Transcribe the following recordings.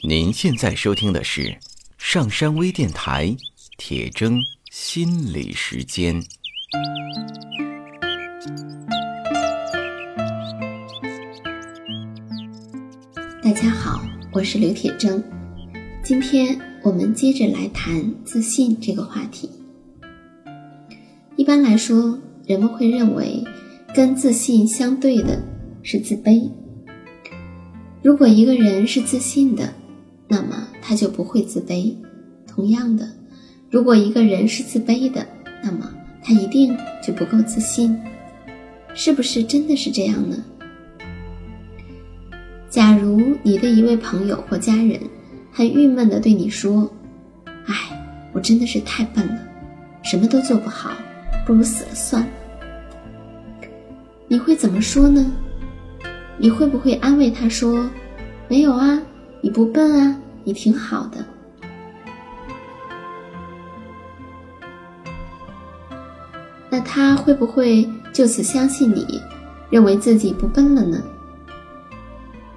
您现在收听的是上山微电台铁铮心理时间。大家好，我是刘铁铮。今天我们接着来谈自信这个话题。一般来说，人们会认为跟自信相对的是自卑。如果一个人是自信的，那么他就不会自卑。同样的，如果一个人是自卑的，那么他一定就不够自信。是不是真的是这样呢？假如你的一位朋友或家人很郁闷地对你说：“哎，我真的是太笨了，什么都做不好，不如死了算了。”你会怎么说呢？你会不会安慰他说：“没有啊，你不笨啊。”你挺好的，那他会不会就此相信你，认为自己不笨了呢？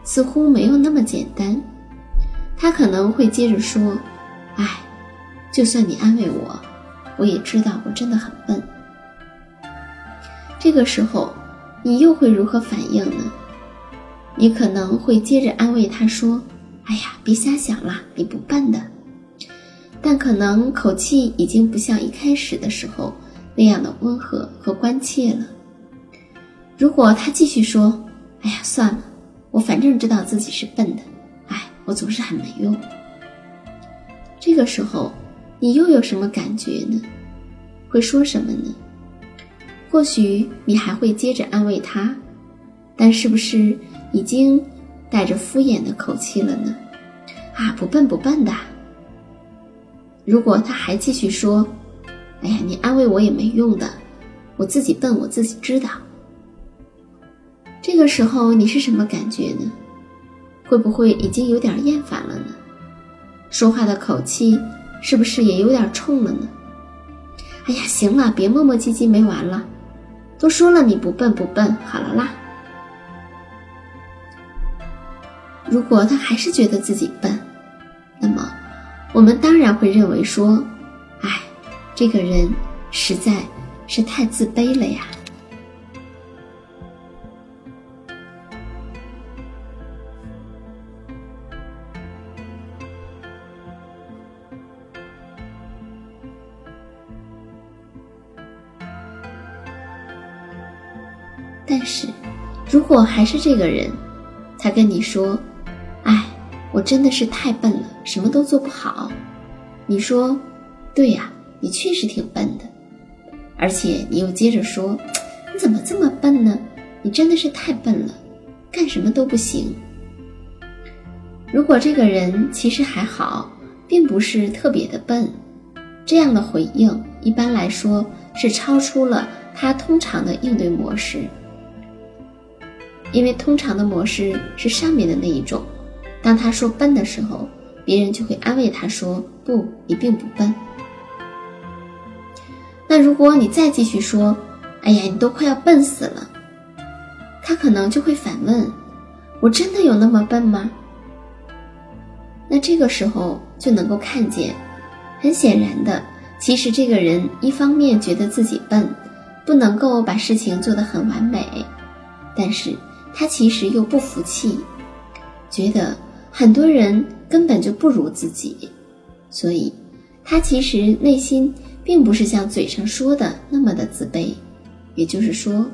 似乎没有那么简单。他可能会接着说：“哎，就算你安慰我，我也知道我真的很笨。”这个时候，你又会如何反应呢？你可能会接着安慰他说。哎呀，别瞎想了，你不笨的。但可能口气已经不像一开始的时候那样的温和和关切了。如果他继续说：“哎呀，算了，我反正知道自己是笨的，哎，我总是很没用。”这个时候，你又有什么感觉呢？会说什么呢？或许你还会接着安慰他，但是不是已经？带着敷衍的口气了呢，啊，不笨不笨的。如果他还继续说：“哎呀，你安慰我也没用的，我自己笨，我自己知道。”这个时候你是什么感觉呢？会不会已经有点厌烦了呢？说话的口气是不是也有点冲了呢？哎呀，行了，别磨磨唧唧没完了，都说了你不笨不笨，好了啦。如果他还是觉得自己笨，那么我们当然会认为说：“哎，这个人实在是太自卑了呀。”但是，如果还是这个人，他跟你说。我真的是太笨了，什么都做不好。你说，对呀，你确实挺笨的。而且你又接着说，你怎么这么笨呢？你真的是太笨了，干什么都不行。如果这个人其实还好，并不是特别的笨，这样的回应一般来说是超出了他通常的应对模式，因为通常的模式是上面的那一种。当他说笨的时候，别人就会安慰他说：“不，你并不笨。”那如果你再继续说：“哎呀，你都快要笨死了。”他可能就会反问：“我真的有那么笨吗？”那这个时候就能够看见，很显然的，其实这个人一方面觉得自己笨，不能够把事情做得很完美，但是他其实又不服气，觉得。很多人根本就不如自己，所以他其实内心并不是像嘴上说的那么的自卑。也就是说，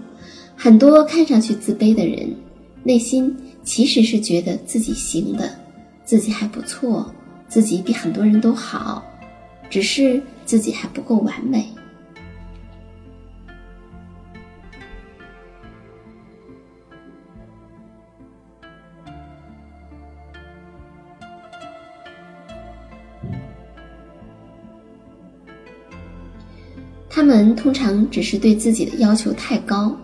很多看上去自卑的人，内心其实是觉得自己行的，自己还不错，自己比很多人都好，只是自己还不够完美。他们通常只是对自己的要求太高，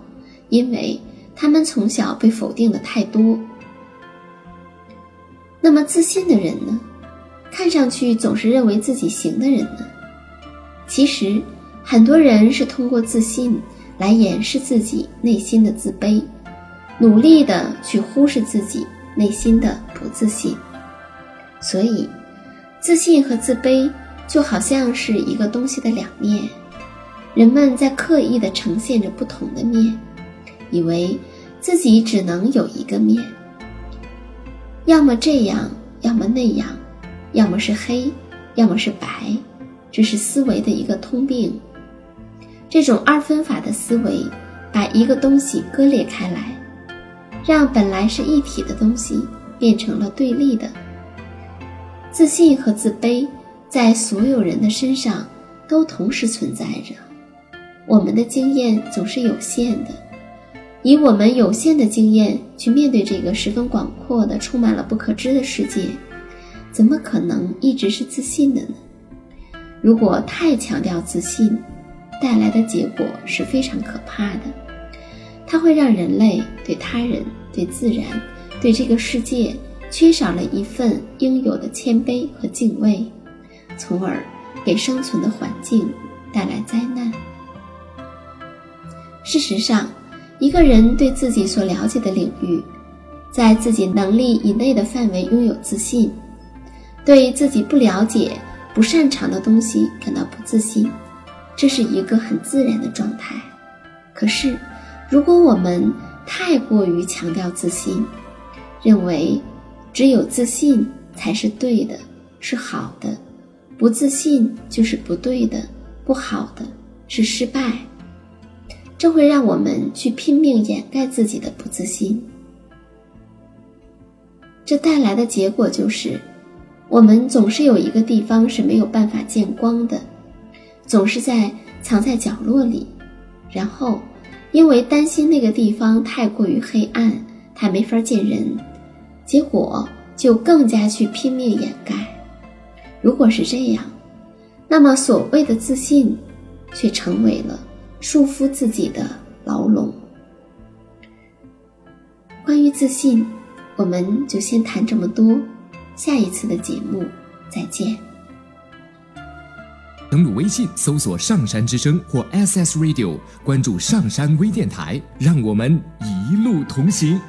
因为他们从小被否定的太多。那么自信的人呢？看上去总是认为自己行的人呢？其实，很多人是通过自信来掩饰自己内心的自卑，努力的去忽视自己内心的不自信。所以，自信和自卑就好像是一个东西的两面，人们在刻意的呈现着不同的面，以为自己只能有一个面，要么这样，要么那样，要么是黑，要么是白，这是思维的一个通病。这种二分法的思维，把一个东西割裂开来，让本来是一体的东西变成了对立的。自信和自卑在所有人的身上都同时存在着。我们的经验总是有限的，以我们有限的经验去面对这个十分广阔的、充满了不可知的世界，怎么可能一直是自信的呢？如果太强调自信，带来的结果是非常可怕的，它会让人类对他人、对自然、对这个世界缺少了一份应有的谦卑和敬畏，从而给生存的环境带来灾难。事实上，一个人对自己所了解的领域，在自己能力以内的范围拥有自信，对自己不了解、不擅长的东西感到不自信。这是一个很自然的状态，可是，如果我们太过于强调自信，认为只有自信才是对的、是好的，不自信就是不对的、不好的、是失败，这会让我们去拼命掩盖自己的不自信。这带来的结果就是，我们总是有一个地方是没有办法见光的。总是在藏在角落里，然后因为担心那个地方太过于黑暗，他没法见人，结果就更加去拼命掩盖。如果是这样，那么所谓的自信，却成为了束缚自己的牢笼。关于自信，我们就先谈这么多，下一次的节目再见。登录微信，搜索“上山之声”或 “SS Radio”，关注上山微电台，让我们一路同行。